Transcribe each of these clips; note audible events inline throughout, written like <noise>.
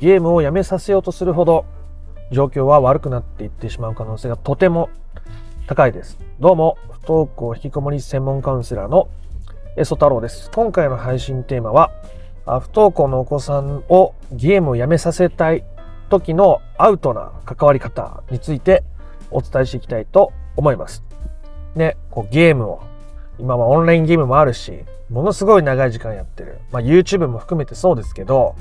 ゲームをやめさせようとするほど状況は悪くなっていってしまう可能性がとても高いです。どうも、不登校引きこもり専門カウンセラーのエソ太郎です。今回の配信テーマは、不登校のお子さんをゲームをやめさせたい時のアウトな関わり方についてお伝えしていきたいと思います。ね、こうゲームを、今はオンラインゲームもあるし、ものすごい長い時間やってる。まあ YouTube も含めてそうですけど、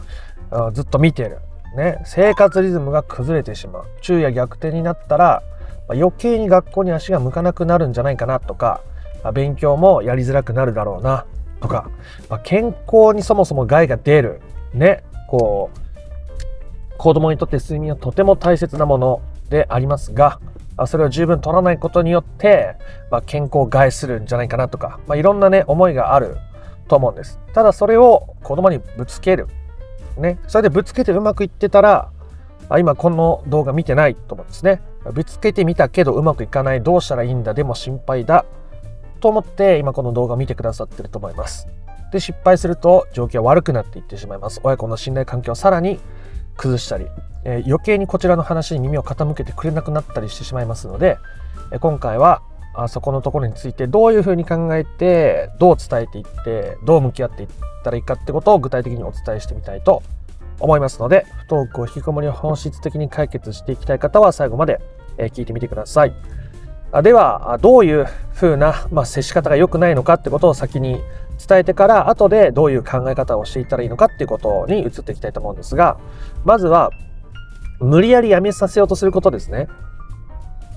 ずっと見てる。ね、生活リズムが崩れてしまう。昼夜逆転になったら、まあ、余計に学校に足が向かなくなるんじゃないかなとか、まあ、勉強もやりづらくなるだろうなとか、まあ、健康にそもそも害が出る。ね、こう、子供にとって睡眠はとても大切なものでありますが、それを十分取らないことによって、まあ、健康を害するんじゃないかなとか、まあ、いろんなね、思いがあると思うんです。ただそれを子供にぶつける。ね。それでぶつけてうまくいってたら、あ今この動画見てないと思うんですね。ぶつけてみたけどうまくいかない。どうしたらいいんだ？でも心配だ。と思って今この動画見てくださってると思います。で、失敗すると状況は悪くなっていってしまいます。親子の信頼関係をさらに崩したり、えー、余計にこちらの話に耳を傾けてくれなくなったりしてしまいますので、えー、今回はあそこのところについてどういうふうに考えてどう伝えていってどう向き合っていったらいいかってことを具体的にお伝えしてみたいと思いますので不登校引きこもりを本質的に解決していきたい方は最後まで、聞いてみてください。ではどういうふうな、まあ、接し方が良くないのかってことを先に伝えてから後でどういう考え方をしていったらいいのかっていうことに移っていきたいと思うんですがまずは無理やりやめさせようとすることですね。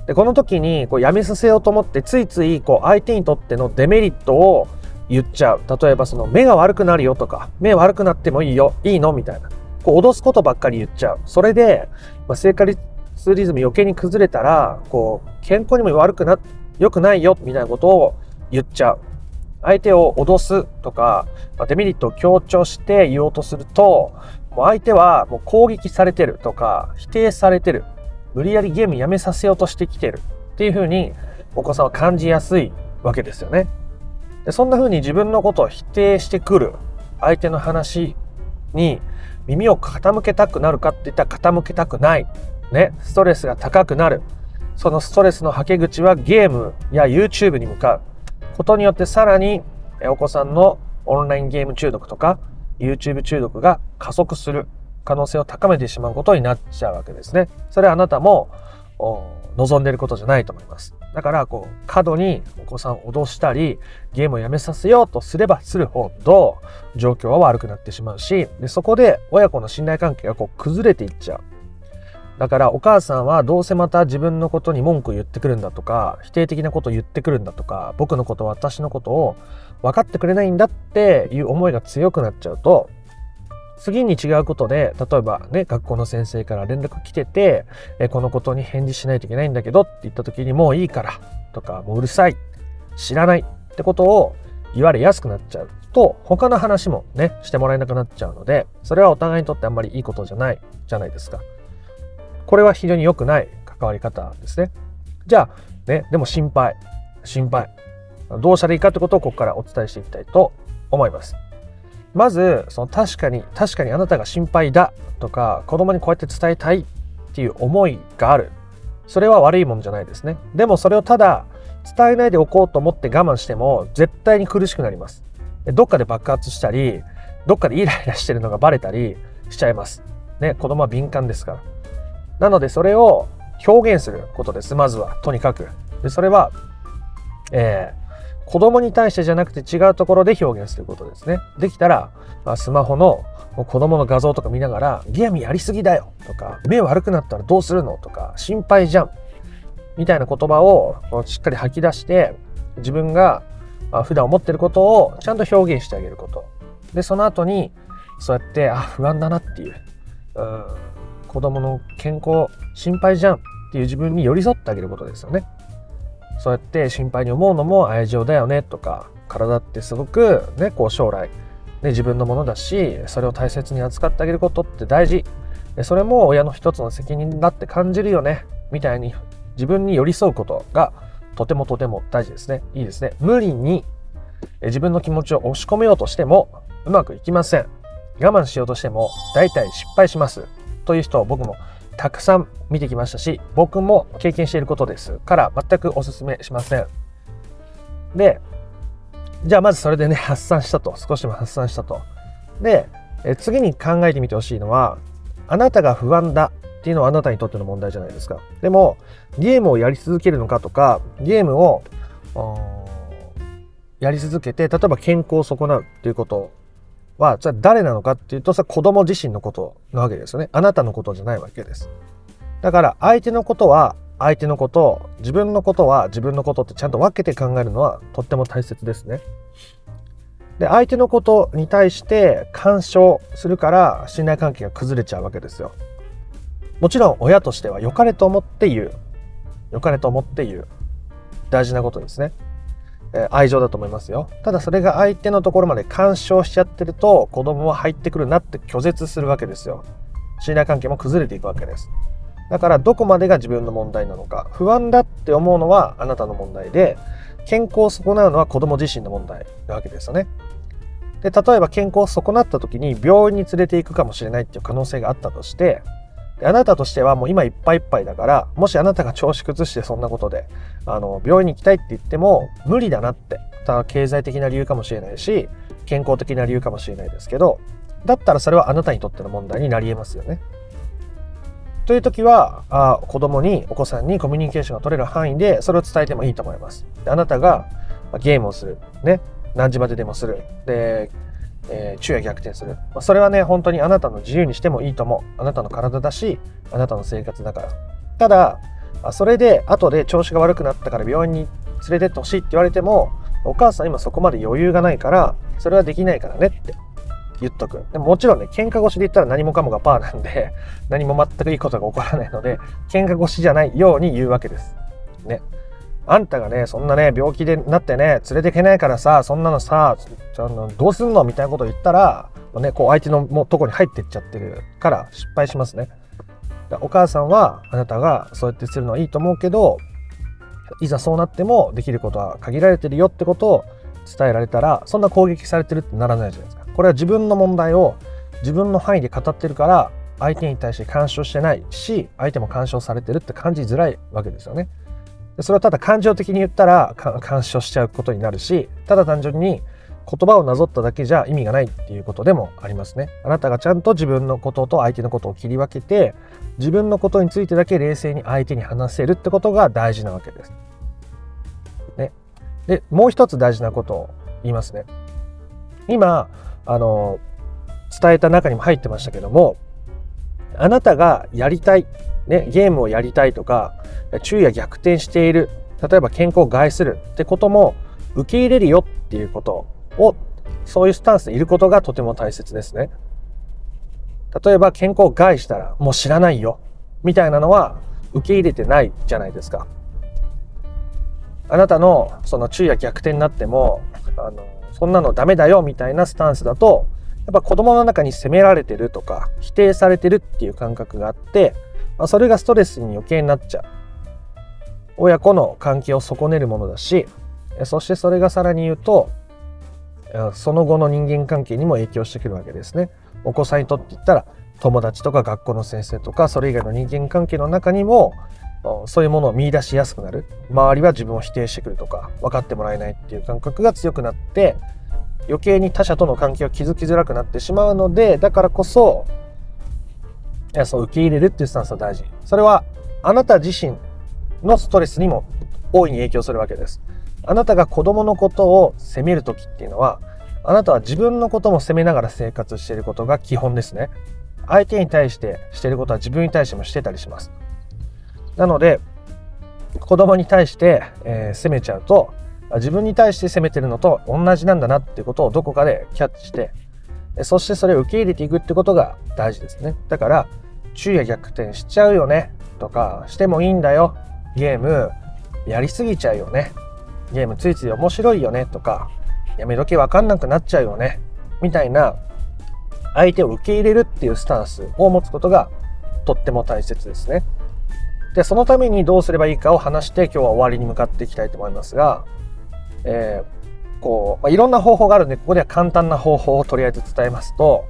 でこの時にこうやめさせようと思ってついついこう相手にとってのデメリットを言っちゃう。例えばその目が悪くなるよとか目悪くなってもいいよいいの？みたいな。こう脅すことばっかり言っちゃう。それで、まあ、生活リズム余計に崩れたらこう健康にも悪くな良くないよみたいなことを言っちゃう。相手を脅すとか、まあ、デメリットを強調して言おうとするともう相手はもう攻撃されてるとか否定されてる。無理やりゲームやめさせようとしてきてるっていうふうにお子さんは感じやすいわけですよね。でそんなふうに自分のことを否定してくる相手の話に耳を傾けたくなるかって言ったら傾けたくない。ね、ストレスが高くなる。そのストレスのはけ口はゲームや YouTube に向かう。ことによってさらにお子さんのオンラインゲーム中毒とか YouTube 中毒が加速する可能性を高めてしまうことになっちゃうわけですね。それはあなたも望んでいることじゃないと思います。だから、こう、過度にお子さんを脅したり、ゲームをやめさせようとすればするほど、状況は悪くなってしまうし、でそこで親子の信頼関係がこう崩れていっちゃう。だからお母さんはどうせまた自分のことに文句を言ってくるんだとか否定的なことを言ってくるんだとか僕のこと私のことを分かってくれないんだっていう思いが強くなっちゃうと次に違うことで例えばね学校の先生から連絡来ててえこのことに返事しないといけないんだけどって言った時にもういいからとかもううるさい知らないってことを言われやすくなっちゃうと他の話もねしてもらえなくなっちゃうのでそれはお互いにとってあんまりいいことじゃないじゃないですか。これは非常に良くない関わり方ですね。じゃあ、ね、でも心配、心配。どうしたらいいかってことをここからお伝えしていきたいと思います。まず、その確かに、確かにあなたが心配だとか、子供にこうやって伝えたいっていう思いがある。それは悪いもんじゃないですね。でもそれをただ伝えないでおこうと思って我慢しても絶対に苦しくなります。どっかで爆発したり、どっかでイライラしてるのがバレたりしちゃいます。ね、子供は敏感ですから。なのでそれを表現することです。まずは、とにかく。でそれは、えー、子供に対してじゃなくて違うところで表現することですね。できたら、まあ、スマホの子供の画像とか見ながら、ゲームやりすぎだよとか、目悪くなったらどうするのとか、心配じゃん。みたいな言葉をしっかり吐き出して、自分が普段思ってることをちゃんと表現してあげること。で、その後に、そうやって、あ、不安だなっていう。うん子供の健康心配じゃんっていう自分に寄り添ってあげることですよね。そうやって心配に思うのも愛情だよねとか体ってすごくねこう将来、ね、自分のものだしそれを大切に扱ってあげることって大事。それも親の一つの責任だって感じるよねみたいに自分に寄り添うことがとてもとても大事ですね。いいですね。無理に自分の気持ちを押し込めようとしてもうまくいきません。我慢しようとしても大体失敗します。という人を僕もたくさん見てきましたし僕も経験していることです。から全くお勧めしません。でじゃあまずそれでね発散したと。少しでも発散したと。でえ次に考えてみてほしいのはあなたが不安だっていうのはあなたにとっての問題じゃないですか。でもゲームをやり続けるのかとかゲームをやり続けて例えば健康を損なうっていうことはじゃあ誰なのかっていうとさ子供自身のことなわけですよね。あなたのことじゃないわけです。だから相手のことは相手のこと自分のことは自分のことってちゃんと分けて考えるのはとっても大切ですね。で相手のことに対して干渉するから信頼関係が崩れちゃうわけですよ。もちろん親としては良かれと思って言う。良かれと思って言う。大事なことですね。愛情だと思いますよ。ただそれが相手のところまで干渉しちゃってると子供は入ってくるなって拒絶するわけですよ。信頼関係も崩れていくわけです。だからどこまでが自分の問題なのか。不安だって思うのはあなたの問題で健康を損なうのは子供自身の問題なわけですよね。で例えば健康を損なった時に病院に連れて行くかもしれないっていう可能性があったとしてあなたとしてはもう今いっぱいいっぱいだからもしあなたが調子崩してそんなことであの病院に行きたいって言っても無理だなってただ経済的な理由かもしれないし健康的な理由かもしれないですけどだったらそれはあなたにとっての問題になり得ますよね。という時はあ子供にお子さんにコミュニケーションが取れる範囲でそれを伝えてもいいと思います。あなたがゲームをする、ね、何時まででもするでえー、昼夜逆転する、まあ、それはね本当にあなたの自由にしてもいいと思う。あなたの体だしあなたの生活だから。ただそれで後で調子が悪くなったから病院に連れてってほしいって言われてもお母さん今そこまで余裕がないからそれはできないからねって言っとく。でももちろんね喧嘩越しで言ったら何もかもがパーなんで <laughs> 何も全くいいことが起こらないので喧嘩越しじゃないように言うわけです。ね。あんたがね、そんなね、病気でなってね、連れてけないからさ、そんなのさ、のどうすんのみたいなこと言ったら、ね、こう相手のもとこに入ってっちゃってるから失敗しますね。お母さんはあなたがそうやってするのはいいと思うけど、いざそうなってもできることは限られてるよってことを伝えられたら、そんな攻撃されてるってならないじゃないですか。これは自分の問題を自分の範囲で語ってるから、相手に対して干渉してないし、相手も干渉されてるって感じづらいわけですよね。それはただ感情的に言ったら干渉しちゃうことになるしただ単純に言葉をなぞっただけじゃ意味がないっていうことでもありますね。あなたがちゃんと自分のことと相手のことを切り分けて自分のことについてだけ冷静に相手に話せるってことが大事なわけです。ね。で、もう一つ大事なことを言いますね。今、あの、伝えた中にも入ってましたけども、あなたがやりたい、ね、ゲームをやりたいとか、昼夜逆転している例えば健康を害するってことも受け入れるよっていうことをそういうスタンスでいることがとても大切ですね。例えば健康を害したらもう知らないよみたいなのは受け入れてないじゃないですか。あなたのその昼夜逆転になってもあのそんなのダメだよみたいなスタンスだとやっぱ子供の中に責められてるとか否定されてるっていう感覚があって、まあ、それがストレスに余計になっちゃう親子の関係を損ねるものだしそしてそれがさらに言うとその後の人間関係にも影響してくるわけですね。お子さんにとって言ったら友達とか学校の先生とかそれ以外の人間関係の中にもそういうものを見出しやすくなる周りは自分を否定してくるとか分かってもらえないっていう感覚が強くなって余計に他者との関係を築きづらくなってしまうのでだからこそそう受け入れるっていうスタンスは大事それはあなた自身のストレスにも大いに影響するわけです。あなたが子供のことを責める時っていうのは、あなたは自分のことも責めながら生活していることが基本ですね。相手に対してしていることは自分に対してもしてたりします。なので、子供に対して、えー、責めちゃうと、自分に対して責めてるのと同じなんだなっていうことをどこかでキャッチして、そしてそれを受け入れていくってことが大事ですね。だから、昼夜逆転しちゃうよねとか、してもいいんだよゲームやりすぎちゃうよねゲームついつい面白いよねとかやめ時わかんなくなっちゃうよねみたいな相手を受け入れるっていうスタンスを持つことがとっても大切ですね。でそのためにどうすればいいかを話して今日は終わりに向かっていきたいと思いますが、えこう、まあ、いろんな方法があるんで、ここでは簡単な方法をとりあえず伝えますと、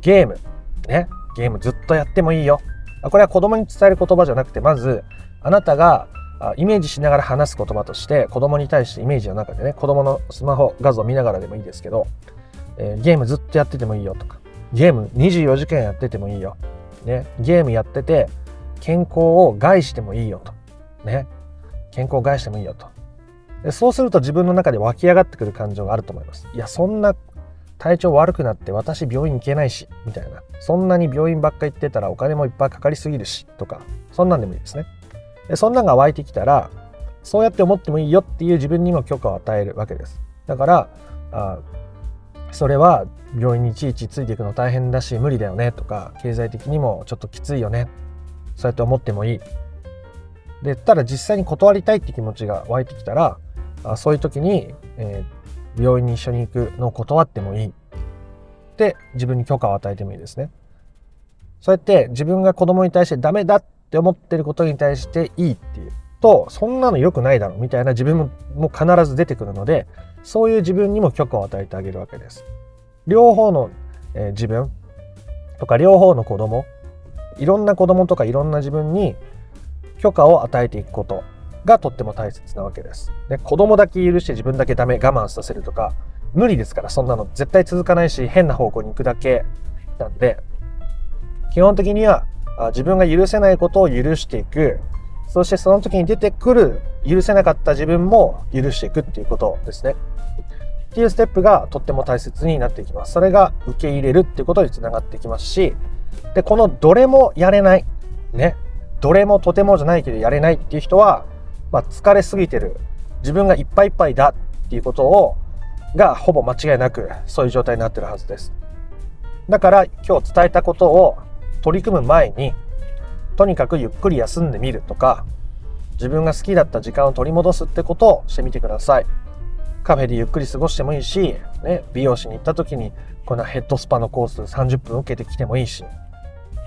ゲーム。ね。ゲームずっとやってもいいよ。これは子供に伝える言葉じゃなくて、まず、あなたがイメージしながら話す言葉として、子供に対してイメージの中でね、子供のスマホ画像を見ながらでもいいですけど、えー、ゲームずっとやっててもいいよとか、ゲーム24時間やっててもいいよ。ね。ゲームやってて、健康を害してもいいよと。ね。健康を害してもいいよと。そうすると自分の中で湧き上がってくる感情があると思います。いや、そんな体調悪くなって私病院行けないし、みたいな。そんなに病院ばっか行ってたらお金もいっぱいかかりすぎるし、とか、そんなんでもいいですね。でそんなんが湧いてきたら、そうやって思ってもいいよっていう自分にも許可を与えるわけです。だから、あそれは病院にいちいちついていくの大変だし無理だよねとか経済的にもちょっときついよねそうやって思ってもいいでただ実際に断りたいって気持ちが湧いてきたらそういう時に、えー、病院に一緒に行くのを断ってもいいって自分に許可を与えてもいいですね。そうやって自分が子供に対してダメだって思ってることに対していいっていうとそんなの良くないだろうみたいな自分も必ず出てくるのでそういう自分にも許可を与えてあげるわけです。両方の、えー、自分とか両方の子供いろんな子供とかいろんな自分に許可を与えていくことがとっても大切なわけです。で子供だけ許して自分だけダメ我慢させるとか無理ですからそんなの絶対続かないし変な方向に行くだけなんで基本的には自分が許せないことを許していくそしてその時に出てくる許せなかった自分も許していくっていうことですね。っていうステップがとっても大切になっていきます。それが受け入れるっていうことにつながってきますし、で、このどれもやれない、ね、どれもとてもじゃないけどやれないっていう人は、まあ、疲れすぎてる自分がいっぱいいっぱいだっていうことをがほぼ間違いなくそういう状態になってるはずです。だから今日伝えたことを取り組む前にとにかくゆっくり休んでみるとか自分が好きだった時間を取り戻すってことをしてみてください。カフェでゆっくり過ごしてもいいし、ね、美容師に行った時にこのヘッドスパのコース30分受けてきてもいいし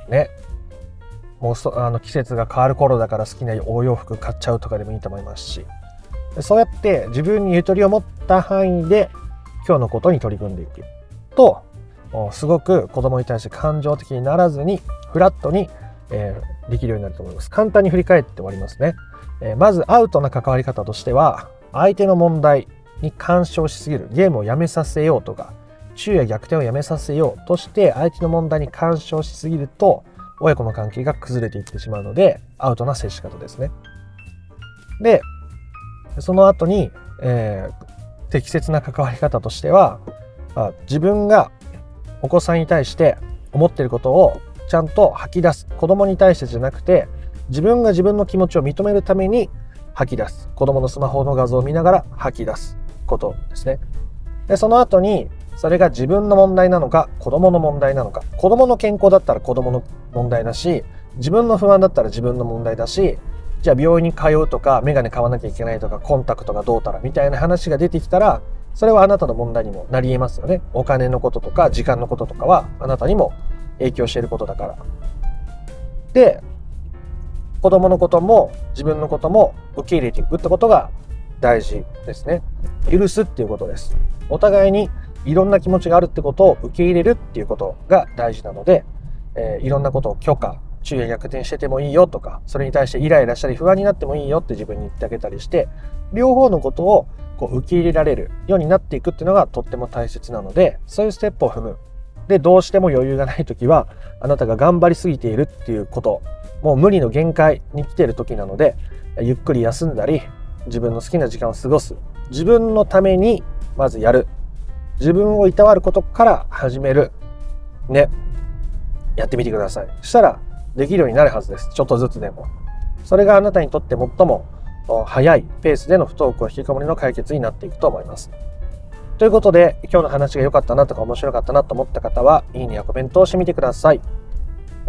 ね。もうそあの季節が変わる頃だから好きなお洋服買っちゃうとかでもいいと思いますし。そうやって自分にゆとりを持った範囲で今日のことに取り組んでいく。とすごく子供に対して感情的にならずにフラットに、えー、できるようになると思います。簡単に振り返って終わりますね、えー、まずアウトな関わり方としては相手の問題に干渉しすぎる。ゲームをやめさせようとか昼夜逆転をやめさせようとして相手の問題に干渉しすぎると親子の関係が崩れていってしまうので、アウトな接し方ですね。で、その後に、えー、適切な関わり方としては、あ自分がお子さんに対して思ってることをちゃんと吐き出す。子供に対してじゃなくて、自分が自分の気持ちを認めるために吐き出す。子供のスマホの画像を見ながら吐き出すことですね。で、その後にそれが自分の問題なのか子供の問題なのか子供の健康だったら子供の問題だし自分の不安だったら自分の問題だしじゃあ病院に通うとか眼鏡買わなきゃいけないとかコンタクトがどうたらみたいな話が出てきたらそれはあなたの問題にもなり得ますよね。お金のこととか時間のこととかはあなたにも影響していることだから。で子供のことも自分のことも受け入れていくってことが大事ですね。許すっていうことです。お互いにいろんな気持ちがあるってことを受け入れるっていうことが大事なので、えー、いろんなことを許可、昼夜逆転しててもいいよとか、それに対してイライラしたり不安になってもいいよって自分に言ってあげたりして、両方のことをこう受け入れられるようになっていくっていうのがとっても大切なので、そういうステップを踏む。で、どうしても余裕がない時は、あなたが頑張りすぎているっていうこと、もう無理の限界に来てる時なので、ゆっくり休んだり、自分の好きな時間を過ごす。自分のためにまずやる。自分をいたわることから始める。ね。やってみてください。そしたら、できるようになるはずです。ちょっとずつでも。それがあなたにとって最も早いペースでの不登校引きこもりの解決になっていくと思います。ということで、今日の話が良かったなとか面白かったなと思った方は、いいねやコメントをしてみてください。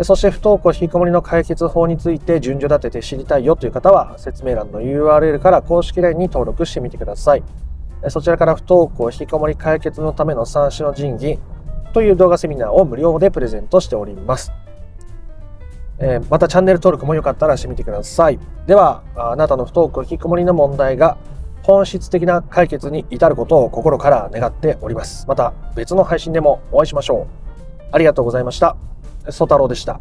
そして不登校引きこもりの解決法について順序立てて知りたいよという方は、説明欄の URL から公式 LINE に登録してみてください。そちらから不登校引きこもり解決のための三種の神器という動画セミナーを無料でプレゼントしております。えー、またチャンネル登録もよかったらしてみてください。では、あなたの不登校引きこもりの問題が本質的な解決に至ることを心から願っております。また別の配信でもお会いしましょう。ありがとうございました。ソ太郎でした。